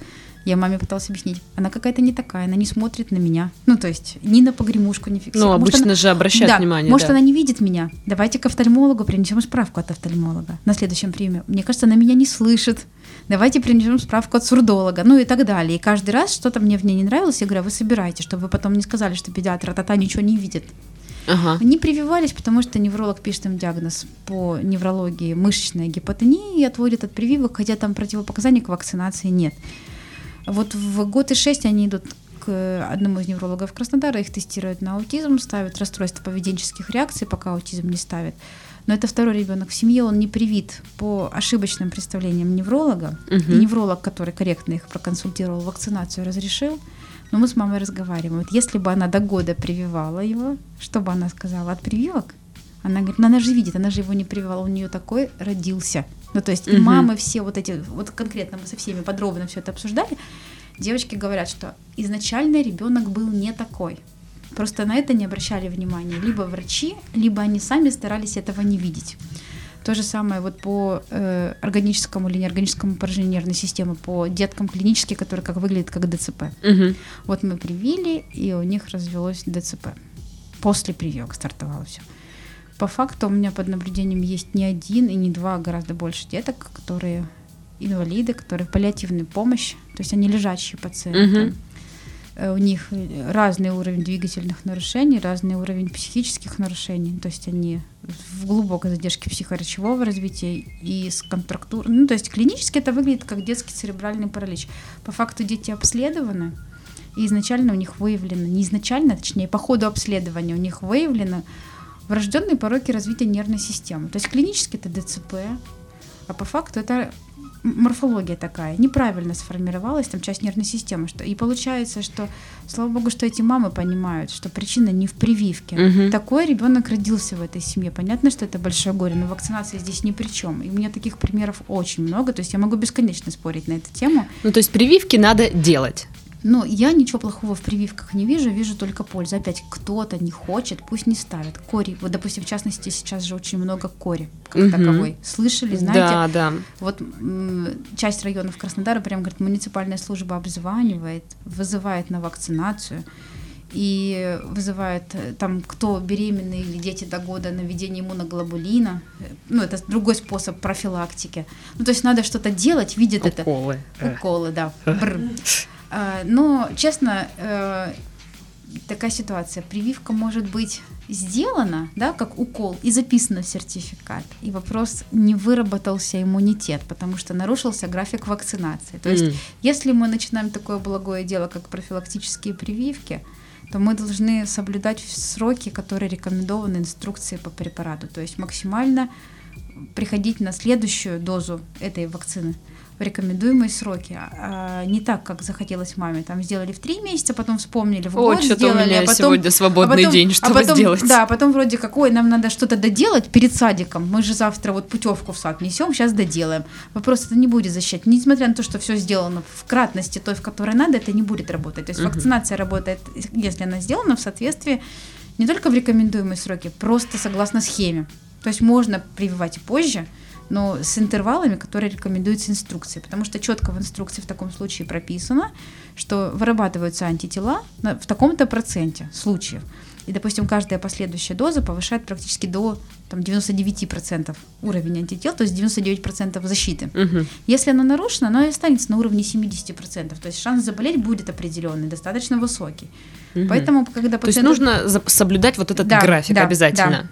Я маме пыталась объяснить, она какая-то не такая, она не смотрит на меня. Ну, то есть, ни на погремушку не фиксирует. Ну, обычно она... же обращают да, внимание. Может, да. она не видит меня. Давайте к офтальмологу принесем справку от офтальмолога на следующем приеме. Мне кажется, она меня не слышит. Давайте принесем справку от сурдолога, ну и так далее. И каждый раз что-то мне в ней не нравилось, я говорю, «А вы собираете, чтобы вы потом не сказали, что педиатр тата ничего не видит. Ага. Они прививались, потому что невролог пишет им диагноз по неврологии мышечная гипотония и отводит от прививок, хотя там противопоказаний к вакцинации нет. Вот в год и шесть они идут к одному из неврологов Краснодара, их тестируют на аутизм, ставят расстройство поведенческих реакций, пока аутизм не ставят. Но это второй ребенок в семье, он не привит по ошибочным представлениям невролога. Мгм. И невролог, который корректно их проконсультировал, вакцинацию разрешил. Но мы с мамой разговариваем. Вот если бы она до года прививала его, что бы она сказала от прививок? Она говорит, ну она же видит, она же его не прививала, у нее такой родился. Ну то есть и Мгм. мамы все вот эти, вот конкретно мы со всеми подробно все это обсуждали, девочки говорят, что изначально ребенок был не такой. Просто на это не обращали внимания. Либо врачи, либо они сами старались этого не видеть. То же самое вот по э, органическому или неорганическому поражению нервной системы, по деткам клинически, которые как выглядят как ДЦП. Мгм. Вот мы привили, и у них развелось ДЦП. После прививок стартовало все. По факту у меня под наблюдением есть не один и не два, а гораздо больше деток, которые инвалиды, которые в паллиативной помощи, то есть они лежачие пациенты. Мгм. Э, У них разный уровень двигательных нарушений, разный уровень психических нарушений, то есть они в глубокой задержке психоречевого развития и с контрактурой. Ну, то есть клинически это выглядит как детский церебральный паралич. По факту дети обследованы, и изначально у них выявлено, не изначально, а точнее, по ходу обследования у них выявлено врожденные пороки развития нервной системы. То есть клинически это ДЦП, а по факту это морфология такая, неправильно сформировалась там часть нервной системы. Что, и получается, что, слава богу, что эти мамы понимают, что причина не в прививке. Мгм. Такой ребенок родился в этой семье. Понятно, что это большое горе, но вакцинация здесь ни при чем. И у меня таких примеров очень много. То есть я могу бесконечно спорить на эту тему. Ну, то есть прививки надо делать. Но я ничего плохого в прививках не вижу, вижу только пользу. Опять, кто-то не хочет, пусть не ставит. Кори, вот, допустим, в частности, сейчас же очень много кори, как Мгм. таковой. Слышали, знаете? Да, да. Вот часть районов Краснодара прям, говорит, муниципальная служба обзванивает, вызывает на вакцинацию и вызывает э, там, кто беременный или дети до года на введение иммуноглобулина. Ну, это другой способ профилактики. Ну, то есть надо что-то делать, видят это. Уколы. Уколы, да. Бр. А, Но, честно, э, такая ситуация. Прививка может быть сделана, да, как укол, и записана в сертификат. И вопрос, не выработался иммунитет, потому что нарушился график вакцинации. То есть, М. если мы начинаем такое благое дело, как профилактические прививки, то мы должны соблюдать сроки, которые рекомендованы инструкцией по препарату. То есть максимально приходить на следующую дозу этой вакцины в рекомендуемые сроки. А не так, как захотелось маме. Там сделали в три месяца, потом вспомнили в О, год что-то у сделали, меня а потом сегодня свободный а потом- день, а чтобы потом- сделать. Да, а потом вроде как, ой, нам надо что-то доделать перед садиком. Мы же завтра вот путевку в сад несем, сейчас доделаем. Вопрос это не будет защищать. Несмотря на то, что все сделано в кратности той, в которой надо, это не будет работать. То есть Мгм. вакцинация работает, если она сделана в соответствии не только в рекомендуемые сроки, просто согласно схеме. То есть можно прививать и позже, но с интервалами, которые рекомендуются инструкцией. Потому что четко в инструкции в таком случае прописано, что вырабатываются антитела в таком-то проценте случаев. И, допустим, каждая последующая доза повышает практически до там, 99% уровень антител, то есть 99% защиты. Мгм. Если оно нарушено, оно и останется на уровне 70%. То есть шанс заболеть будет определенный, достаточно высокий. Мгм. Поэтому, когда То есть пациент... нужно соблюдать вот этот Да, график да, обязательно.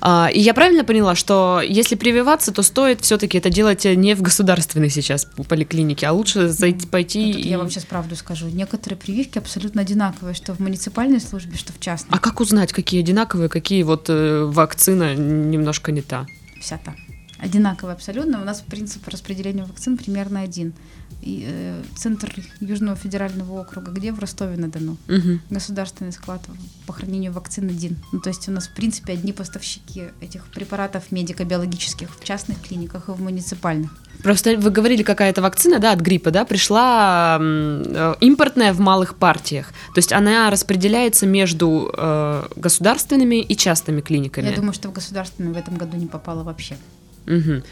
А, и я правильно поняла, что если прививаться, то стоит все-таки это делать не в государственной сейчас поликлинике, а лучше зайти, пойти Ну, и... Я вам сейчас правду скажу. Некоторые прививки абсолютно одинаковые, что в муниципальной службе, что в частной. А как узнать, какие одинаковые, какие вот э, вакцина немножко не та? Вся та. одинаковый абсолютно. У нас принцип распределения вакцин примерно один. Э, центр Южного федерального округа, где в Ростове-на-Дону. Мгм. Государственный склад по хранению вакцин один. Ну, то есть у нас, в принципе, одни поставщики этих препаратов медико-биологических в частных клиниках и в муниципальных. Просто вы говорили, какая-то вакцина, да, от гриппа, да, пришла э, импортная в малых партиях. То есть она распределяется между э, государственными и частными клиниками. Я думаю, что в государственную в этом году не попало вообще. Мгм.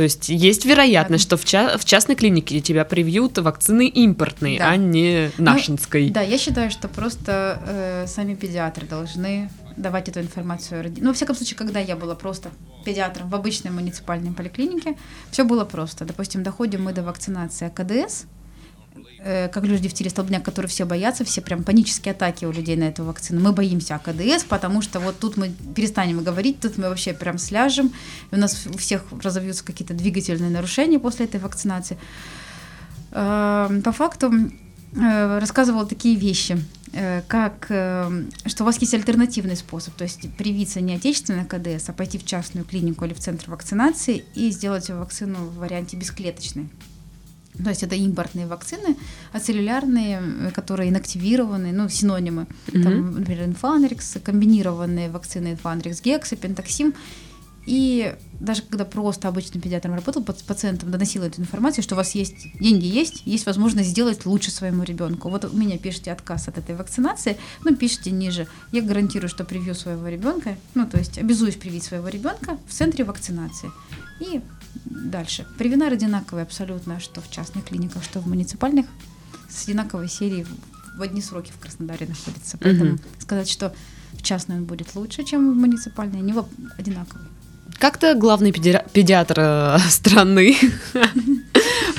То есть есть вероятность, что в, ча- в частной клинике тебя привьют вакцины импортные, Да. а не нашинской. Да, я считаю, что просто э, сами педиатры должны давать эту информацию. Ну, во всяком случае, когда я была просто педиатром в обычной муниципальной поликлинике, все было просто. Допустим, доходим мы до вакцинации АКДС, э, как люди в тире столбняк, которые все боятся, все прям панические атаки у людей на эту вакцину. Мы боимся АКДС, потому что вот тут мы перестанем говорить, тут мы вообще прям сляжем, и у нас у всех разовьются какие-то двигательные нарушения после этой вакцинации. Э, По факту э, рассказывала такие вещи, как что у вас есть альтернативный способ, то есть привиться не отечественной КДС, а пойти в частную клинику или в центр вакцинации и сделать вакцину в варианте бесклеточной. То есть это импортные вакцины, ацеллюлярные, э, которые инактивированы, ну, синонимы. Там, например, инфанрикс, комбинированные вакцины инфанрикс, гекса, пентаксим. И даже когда просто обычным педиатром работал, пац- пациентам доносила эту информацию, что у вас есть деньги, есть, есть возможность сделать лучше своему ребенку. Вот у меня пишите отказ от этой вакцинации, ну, пишите ниже. Я гарантирую, что привью своего ребенка, ну, то есть обязуюсь привить своего ребенка в центре вакцинации. И дальше. Привинар одинаковый абсолютно, что в частных клиниках, что в муниципальных, с одинаковой серией в- одни сроки в Краснодаре находится. Поэтому Мгм. сказать, что в частной он будет лучше, чем в муниципальной, они одинаковые. Как-то главный педиа- педиатр э, страны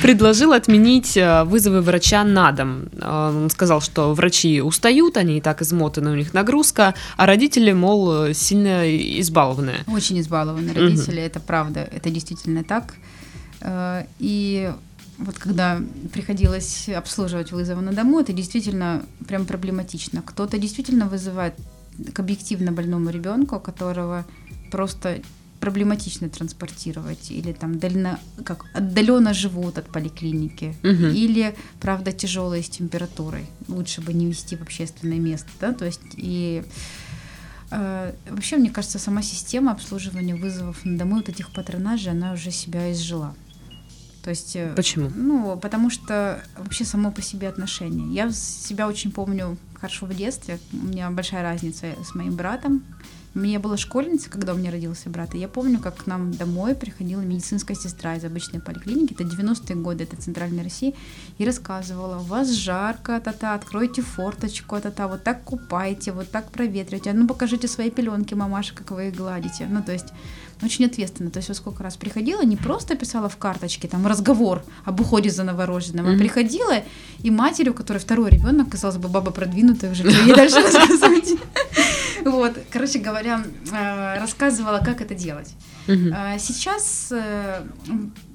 предложил отменить э, вызовы врача на дом. Э, Он сказал, что врачи устают, они и так измотаны, у них нагрузка, а родители, мол, сильно избалованные. Очень избалованы родители, это правда, это действительно так. И вот когда приходилось обслуживать вызовы на дому, это действительно прям проблематично. Кто-то действительно вызывает к объективно больному ребенку, которого просто проблематично транспортировать или там дально, как отдаленно живут от поликлиники Мгм. или правда тяжелые с температурой лучше бы не вести в общественное место да то есть и э, вообще мне кажется сама система обслуживания вызовов на дому вот этих патронажей она уже себя изжила то есть э, Почему? ну, потому что вообще само по себе отношение. Я себя очень помню хорошо в детстве. У меня большая разница с моим братом. Мне была школьница, когда у меня родился брат, и я помню, как к нам домой приходила медицинская сестра из обычной поликлиники, это 90-е годы, это Центральная Россия, и рассказывала, у вас жарко, та-та, откройте форточку, та-та, вот так купайте, вот так проветривайте, а ну покажите свои пеленки, мамаша, как вы их гладите. Ну, то есть очень ответственно. То есть вот сколько раз приходила, не просто писала в карточке там разговор об уходе за новорожденным, а Мгм. приходила и матери, у которой второй ребенок, казалось бы, баба продвинутая уже, ей дальше рассказывать. Вот, короче говоря, э, рассказывала, как это делать. А Сейчас э,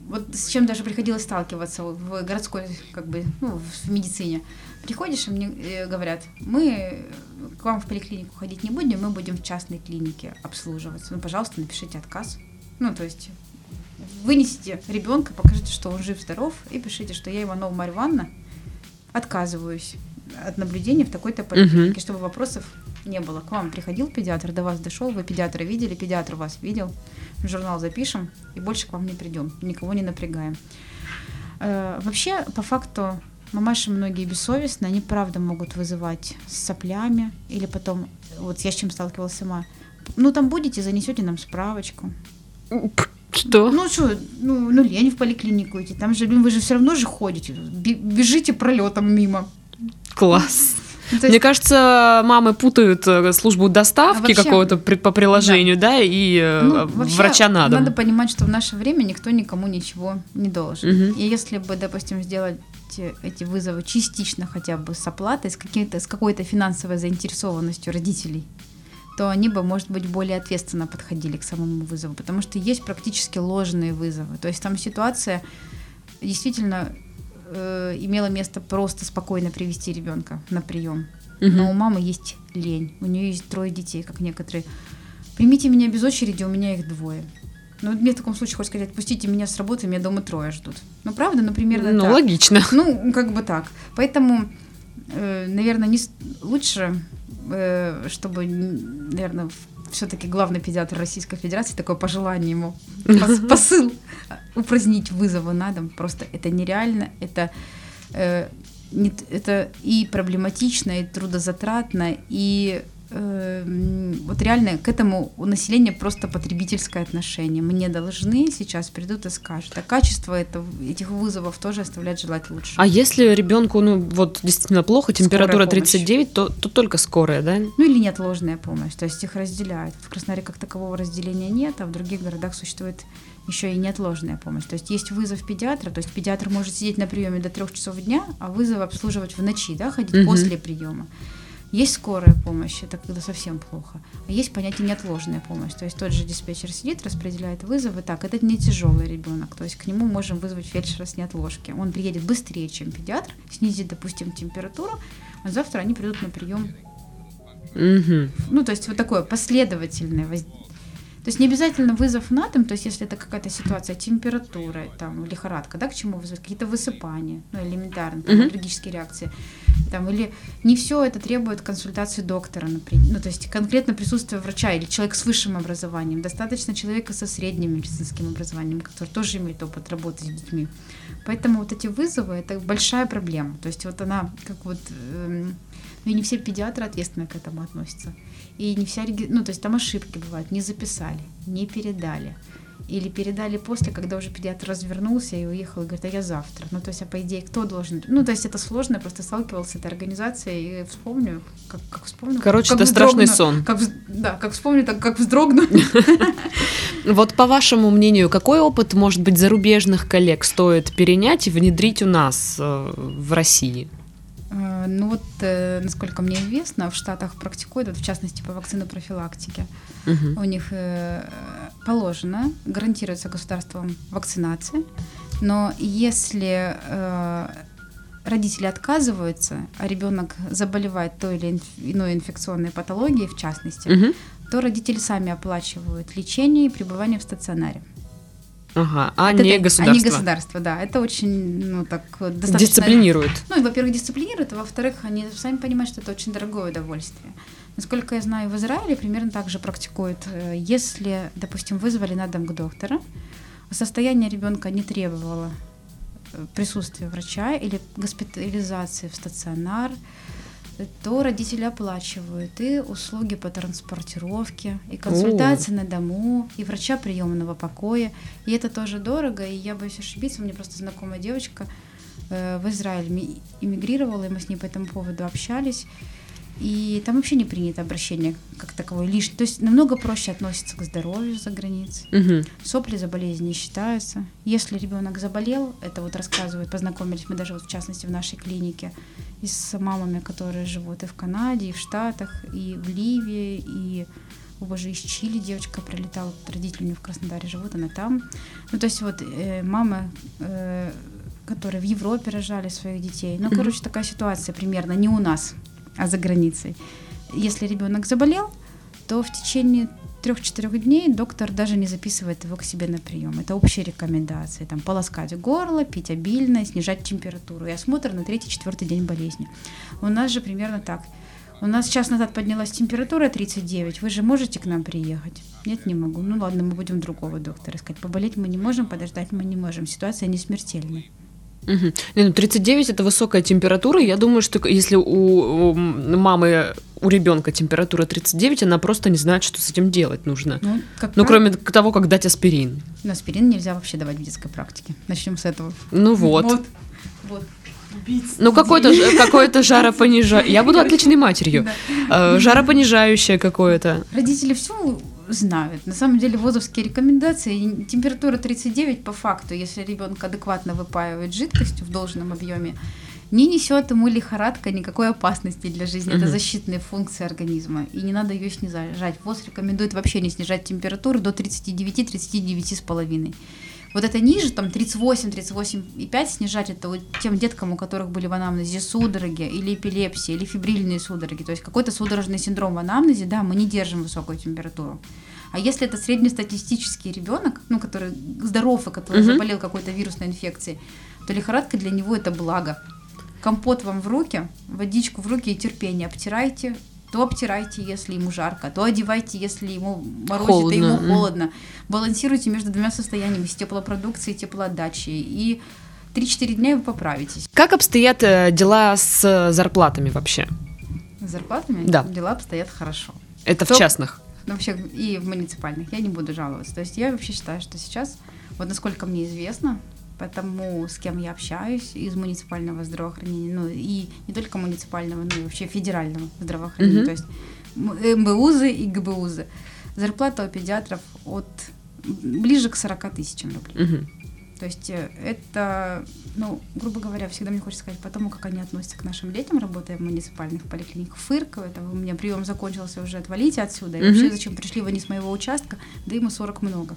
вот с чем даже приходилось сталкиваться в городской, как бы, ну, в медицине. Приходишь, и мне э, говорят, мы к вам в поликлинику ходить не будем, мы будем в частной клинике обслуживаться. Ну, пожалуйста, напишите отказ. Ну, то есть вынесите ребенка, покажите, что он жив-здоров, и пишите, что я Иванова Марья Ивановна отказываюсь от наблюдения в такой-то поликлинике, чтобы вопросов не было. К вам приходил педиатр, до вас дошел, вы педиатра видели, педиатр вас видел, журнал запишем и больше к вам не придем, никого не напрягаем. Э, Вообще, по факту, мамаши многие бессовестные, они правда могут вызывать с соплями или потом, вот я с чем сталкивалась сама, ну там будете, занесете нам справочку. Что? Ну что, ну, ну лень в поликлинику идти, там же, блин, вы же все равно же ходите, бе- бежите пролетом мимо. Класс. Ну, то Мне есть- кажется, мамы путают э, службу доставки А вообще- какого-то по приложению, да, и э, Ну, врача на дом. Надо понимать, что в наше время никто никому ничего не должен. Мгм. И если бы, допустим, сделать э, эти вызовы частично хотя бы с оплатой, с, каким-то, с какой-то финансовой заинтересованностью родителей, то они бы, может быть, более ответственно подходили к самому вызову, потому что есть практически ложные вызовы. То есть там ситуация действительно э, имела место просто спокойно привести ребенка на прием. Мгм. Но у мамы есть лень, у нее есть трое детей, как некоторые. Примите меня без очереди, у меня их двое. Ну, мне в таком случае хочется сказать, отпустите меня с работы, меня дома трое ждут. Ну, правда, ну, примерно Ну, так. логично. Ну, как бы так. Поэтому, э, наверное, не лучше, э, чтобы, наверное, все-таки главный педиатр Российской Федерации, такое пожелание ему, пос- посыл упразднить вызовы на дом. Просто это нереально, это, э, не т- это и проблематично, и трудозатратно, и вот реально к этому у населения просто потребительское отношение. Мне должны, сейчас придут и скажут. А качество этого, этих вызовов тоже оставляет желать лучше. А если ребенку, ну, вот действительно плохо, температура помощь. 39, то, то только скорая, да? Ну или неотложная помощь, то есть их разделяют. В Краснодаре как такового разделения нет, а в других городах существует еще и неотложная помощь. То есть есть вызов педиатра, то есть педиатр может сидеть на приеме до трех часов дня, а вызов обслуживать в ночи, да, ходить Мгм. после приема. Есть скорая помощь, это когда совсем плохо. А есть понятие неотложная помощь. То есть тот же диспетчер сидит, распределяет вызовы. Так, это не тяжелый ребенок. То есть к нему можем вызвать фельдшера с неотложки. Он приедет быстрее, чем педиатр, снизит, допустим, температуру, а завтра они придут на прием Мгм. ну, то есть вот такое последовательное воз- То есть не обязательно вызов на дом, то есть если это какая-то ситуация, температура, там, лихорадка, да, к чему вызвать, какие-то высыпания, ну, элементарно, Мгм. аллергические реакции, там, или не все это требует консультации доктора, например, ну, то есть конкретно присутствие врача или человек с высшим образованием, достаточно человека со средним медицинским образованием, который тоже имеет опыт работы с детьми. Поэтому вот эти вызовы – это большая проблема, то есть вот она как вот эм, ну и не все педиатры ответственно к этому относятся. И не вся, ну то есть там ошибки бывают, не записали, не передали. Или передали после, когда уже педиатр развернулся и уехал, и говорит, а я завтра. Ну, то есть, а по идее, кто должен... Ну, то есть, это сложно, я просто сталкивалась с этой организацией и вспомню, как, как вспомню... Короче, как это страшный сон. Как, да, как вспомню, так как вздрогну. Вот по вашему мнению, какой опыт, может быть, зарубежных коллег стоит перенять и внедрить у нас э, в России? Э, Ну вот, э, насколько мне известно, в Штатах практикуют, вот в частности, по вакцинопрофилактике. Мгм. У них э, положено, гарантируется государством вакцинация, но если родители отказываются, а ребенок заболевает той или иной инфекционной патологией, в частности, Мгм. то родители сами оплачивают лечение и пребывание в стационаре. Ага, а Это- не А не государство. государство, да. Это очень, ну, так, достаточно... Дисциплинирует. Ну, и, во-первых, дисциплинируют, а во-вторых, они сами понимают, что это очень дорогое удовольствие. Насколько я знаю, в Израиле примерно так же практикуют. Э, Если, допустим, вызвали на дом к доктору, состояние ребенка не требовало э, присутствия врача или госпитализации в стационар, то родители оплачивают и услуги по транспортировке, и консультации на дому, и врача приемного покоя. И это тоже дорого, и я боюсь ошибиться, у меня просто знакомая девочка э, в Израиль ми- эмигрировала, и мы с ней по этому поводу общались. И там вообще не принято обращение как таковое лишнее. То есть намного проще относятся к здоровью за границей. Мгм. Сопли за болезнь не считаются. Если ребенок заболел, это вот рассказывают, познакомились мы даже вот в частности в нашей клинике и с мамами, которые живут и в Канаде, и в Штатах, и в Ливии, и о боже, из Чили девочка прилетала, вот родители у нее в Краснодаре живут, она там. Ну, то есть вот э, мамы, э, которые в Европе рожали своих детей. Ну, короче, такая ситуация примерно не у нас, а за границей. Если ребенок заболел, то в течение трех-четырех дней доктор даже не записывает его к себе на прием. Это общие рекомендации. Там, полоскать горло, пить обильно, снижать температуру и осмотр на третий-четвертый день болезни. У нас же примерно так. У нас час назад поднялась температура 39. Вы же можете к нам приехать? Нет, не могу. Ну ладно, мы будем другого доктора искать. Поболеть мы не можем, подождать мы не можем. Ситуация не смертельная. Мгм. Не, ну 39 это высокая температура. Я думаю, что если у, у мамы у ребенка температура 39, она просто не знает, что с этим делать нужно. Ну, как Ну, кроме того, как дать аспирин. но аспирин нельзя вообще давать в детской практике. Начнем с этого. Ну вот. Вот. вот. Ну, какой-то какое-то жаропонижающее. Я буду отличной матерью. Да. Э, Жаропонижающее какое-то. Родители все знают. На самом деле ВОЗовские рекомендации, температура 39 по факту, если ребенок адекватно выпаивает жидкостью в должном объеме, не несет ему лихорадка никакой опасности для жизни. Это защитные функции организма, и не надо ее снижать. ВОЗ рекомендует вообще не снижать температуру до 39-39,5. Вот это ниже, там 38, 38,5 снижать, это вот тем деткам, у которых были в анамнезе судороги или эпилепсия, или фибрильные судороги, то есть какой-то судорожный синдром в анамнезе, да, мы не держим высокую температуру. А если это среднестатистический ребенок, ну, который здоров и который угу. заболел какой-то вирусной инфекцией, то лихорадка для него это благо. Компот вам в руки, водичку в руки и терпение. Обтирайте, то обтирайте, если ему жарко, то одевайте, если ему морозит, холодно. и ему холодно. Балансируйте между двумя состояниями, с теплопродукцией и теплоотдачей. И 3-4 дня вы поправитесь. Как обстоят э, дела с зарплатами вообще? С зарплатами? Да. Дела обстоят хорошо. Это Кто... в частных? Ну, вообще и в муниципальных. Я не буду жаловаться. То есть я вообще считаю, что сейчас, вот насколько мне известно, потому с кем я общаюсь из муниципального здравоохранения, ну и не только муниципального, но и вообще федерального здравоохранения, mm-hmm. то есть МБУЗы и ГБУЗы. Зарплата у педиатров от ближе к 40 тысячам рублей. Mm-hmm. То есть э, это, ну, грубо говоря, всегда мне хочется сказать, потому как они относятся к нашим детям, работая в муниципальных поликлиниках, фыркают, это у меня прием закончился уже, отвалите отсюда. И mm-hmm. вообще, зачем пришли вы не с моего участка, да ему 40 много.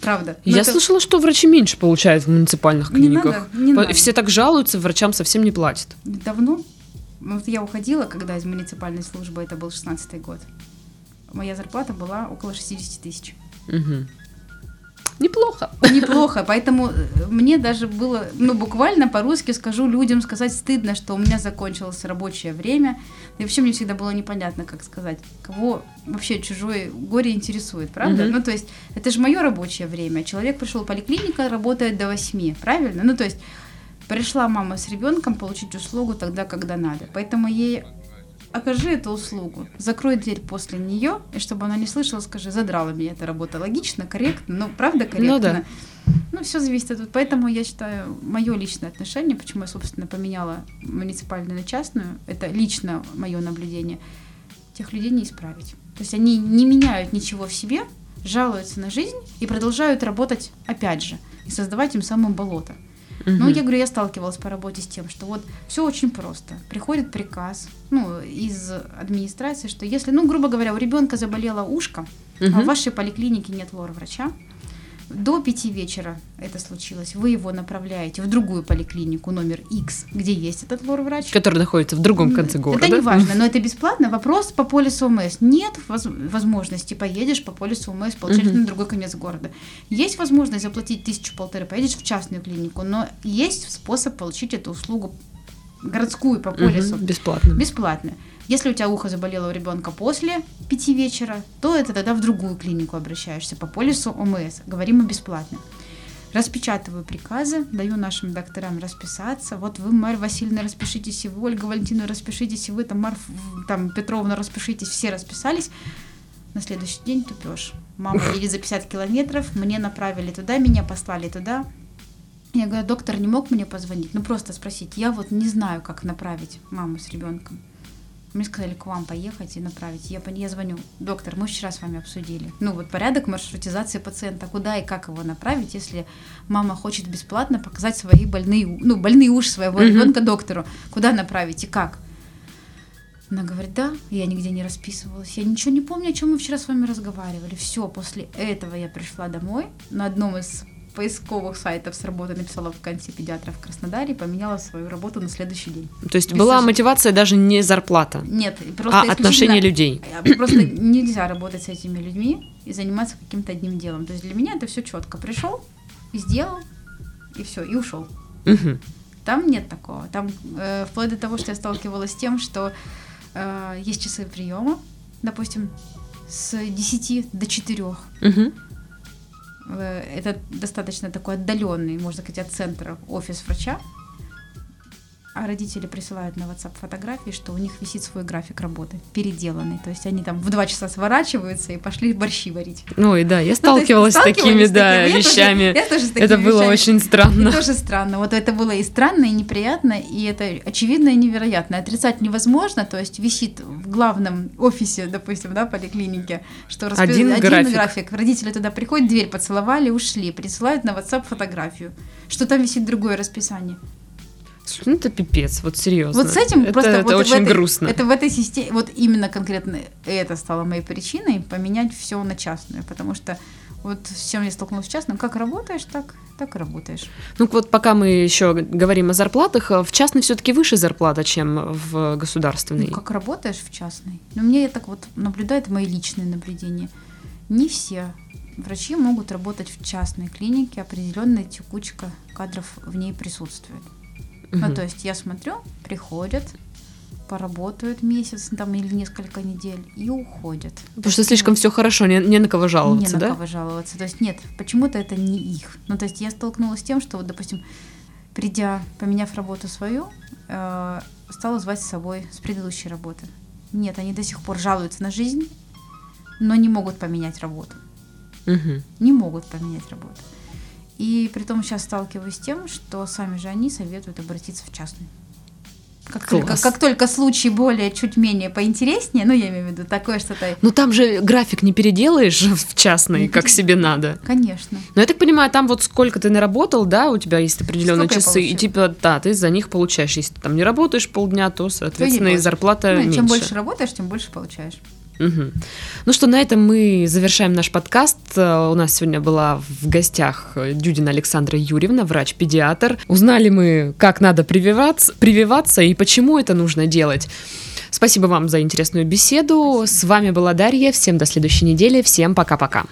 Правда. Но Я это... слышала, что врачи меньше получают в муниципальных клиниках. Не надо, не надо. Все так жалуются, врачам совсем не платят. Давно? Вот я уходила, когда из муниципальной службы, это был 16 год. Моя зарплата была около 60 тысяч. Угу. Неплохо. Неплохо, поэтому э, мне даже было, ну, буквально по-русски скажу людям, сказать стыдно, что у меня закончилось рабочее время. И вообще мне всегда было непонятно, как сказать, кого вообще чужое горе интересует, правда? Mm-hmm. Ну, то есть, это же мое рабочее время. Человек пришел в поликлиника, работает до 8, правильно? Ну, то есть, пришла мама с ребенком получить услугу тогда, когда надо. Поэтому ей окажи эту услугу, закрой дверь после нее, и чтобы она не слышала, скажи, задрала меня эта работа. Логично, корректно, ну, правда корректно? Ну, да. Ну, все зависит от... Поэтому я считаю, мое личное отношение, почему я, собственно, поменяла муниципальную на частную, это лично мое наблюдение, тех людей не исправить. То есть они не меняют ничего в себе, жалуются на жизнь и продолжают работать опять же, и создавать им самым болото. Угу. Ну, я говорю, я сталкивалась по работе с тем, что вот все очень просто. Приходит приказ, ну, из администрации, что если, ну, грубо говоря, у ребенка заболело ушко, угу. а в вашей поликлинике нет лор-врача, до пяти вечера это случилось. Вы его направляете в другую поликлинику номер X, где есть этот лор-врач. Который находится в другом конце города. Это не важно, но это бесплатно. Вопрос по полису ОМС. Нет возможности, поедешь по полису ОМС, получать угу. на другой конец города. Есть возможность заплатить тысячу-полторы, поедешь в частную клинику, но есть способ получить эту услугу городскую по полису. Угу, бесплатно. Бесплатно. Если у тебя ухо заболело у ребенка после пяти вечера, то это тогда в другую клинику обращаешься по полису ОМС. Говорим мы бесплатно. Распечатываю приказы, даю нашим докторам расписаться. Вот вы, Марья Васильевна, распишитесь, и вы, Ольга Валентиновна, распишитесь, и вы, там, Марф, там, Петровна, распишитесь, все расписались. На следующий день тупешь. Мама едет за 50 километров, мне направили туда, меня послали туда. Я говорю, доктор не мог мне позвонить? Ну, просто спросить. Я вот не знаю, как направить маму с ребенком. Мне сказали к вам поехать и направить. Я, я звоню, доктор, мы вчера с вами обсудили. Ну вот порядок маршрутизации пациента, куда и как его направить, если мама хочет бесплатно показать свои больные, ну больные уши своего mm-hmm. ребенка доктору, куда направить и как. Она говорит, да, я нигде не расписывалась. Я ничего не помню, о чем мы вчера с вами разговаривали. Все, после этого я пришла домой на одном из поисковых сайтов с работы написала в конце педиатра в Краснодаре и поменяла свою работу на следующий день. То есть Без была сожаления. мотивация даже не зарплата? Нет, просто а отношение людей. Просто нельзя работать с этими людьми и заниматься каким-то одним делом. То есть для меня это все четко. Пришел, сделал, и все, и ушел. Угу. Там нет такого. Там э, вплоть до того, что я сталкивалась с тем, что э, есть часы приема, допустим, с 10 до 4. Угу. Э, это достаточно такой отдаленный, можно сказать, от центра офис врача а родители присылают на WhatsApp фотографии, что у них висит свой график работы, переделанный. То есть они там в два часа сворачиваются и пошли борщи варить. Ну и да, я сталкивалась ну, с такими, да, такими. вещами. Я тоже, я тоже с такими это было вещами. очень странно. И тоже странно. Вот это было и странно, и неприятно, и это очевидно и невероятно. Отрицать невозможно, то есть висит в главном офисе, допустим, да, поликлинике, что распи... один, один график. график. Родители туда приходят, дверь поцеловали, ушли, присылают на WhatsApp фотографию, что там висит другое расписание. Ну, это пипец, вот серьезно. Вот с этим это, просто это вот очень этой, грустно. Это в этой системе, вот именно конкретно это стало моей причиной поменять все на частную, потому что вот с чем я столкнулась в частном, как работаешь, так, так и работаешь. Ну вот пока мы еще говорим о зарплатах, в частной все-таки выше зарплата, чем в государственной. Ну, как работаешь в частной? Ну, мне так вот наблюдает мои личные наблюдения. Не все. Врачи могут работать в частной клинике, определенная текучка кадров в ней присутствует. Угу. Ну, то есть я смотрю, приходят, поработают месяц там или несколько недель и уходят. Потому что слишком все хорошо, не, не на кого жаловаться, не да? Не на кого жаловаться. То есть нет, почему-то это не их. Ну, то есть я столкнулась с тем, что вот, допустим, придя, поменяв работу свою, э, стала звать с собой с предыдущей работы. Нет, они до сих пор жалуются на жизнь, но не могут поменять работу. Угу. Не могут поменять работу. И при том сейчас сталкиваюсь с тем, что сами же они советуют обратиться в частную. Как только, как только случай более, чуть менее поинтереснее, ну, я имею в виду такое что-то... Ну, там же график не переделаешь в частный, как себе надо. Конечно. Но я так понимаю, там вот сколько ты наработал, да, у тебя есть определенные сколько часы, и типа, да, ты за них получаешь. Если ты там не работаешь полдня, то, соответственно, и зарплата ну, меньше. Чем больше работаешь, тем больше получаешь. Угу. Ну что, на этом мы завершаем наш подкаст. Э, у нас сегодня была в гостях Дюдина Александра Юрьевна, врач-педиатр. Узнали мы, как надо прививаться, прививаться и почему это нужно делать. Спасибо вам за интересную беседу. С вами была Дарья. Всем до следующей недели. Всем пока-пока.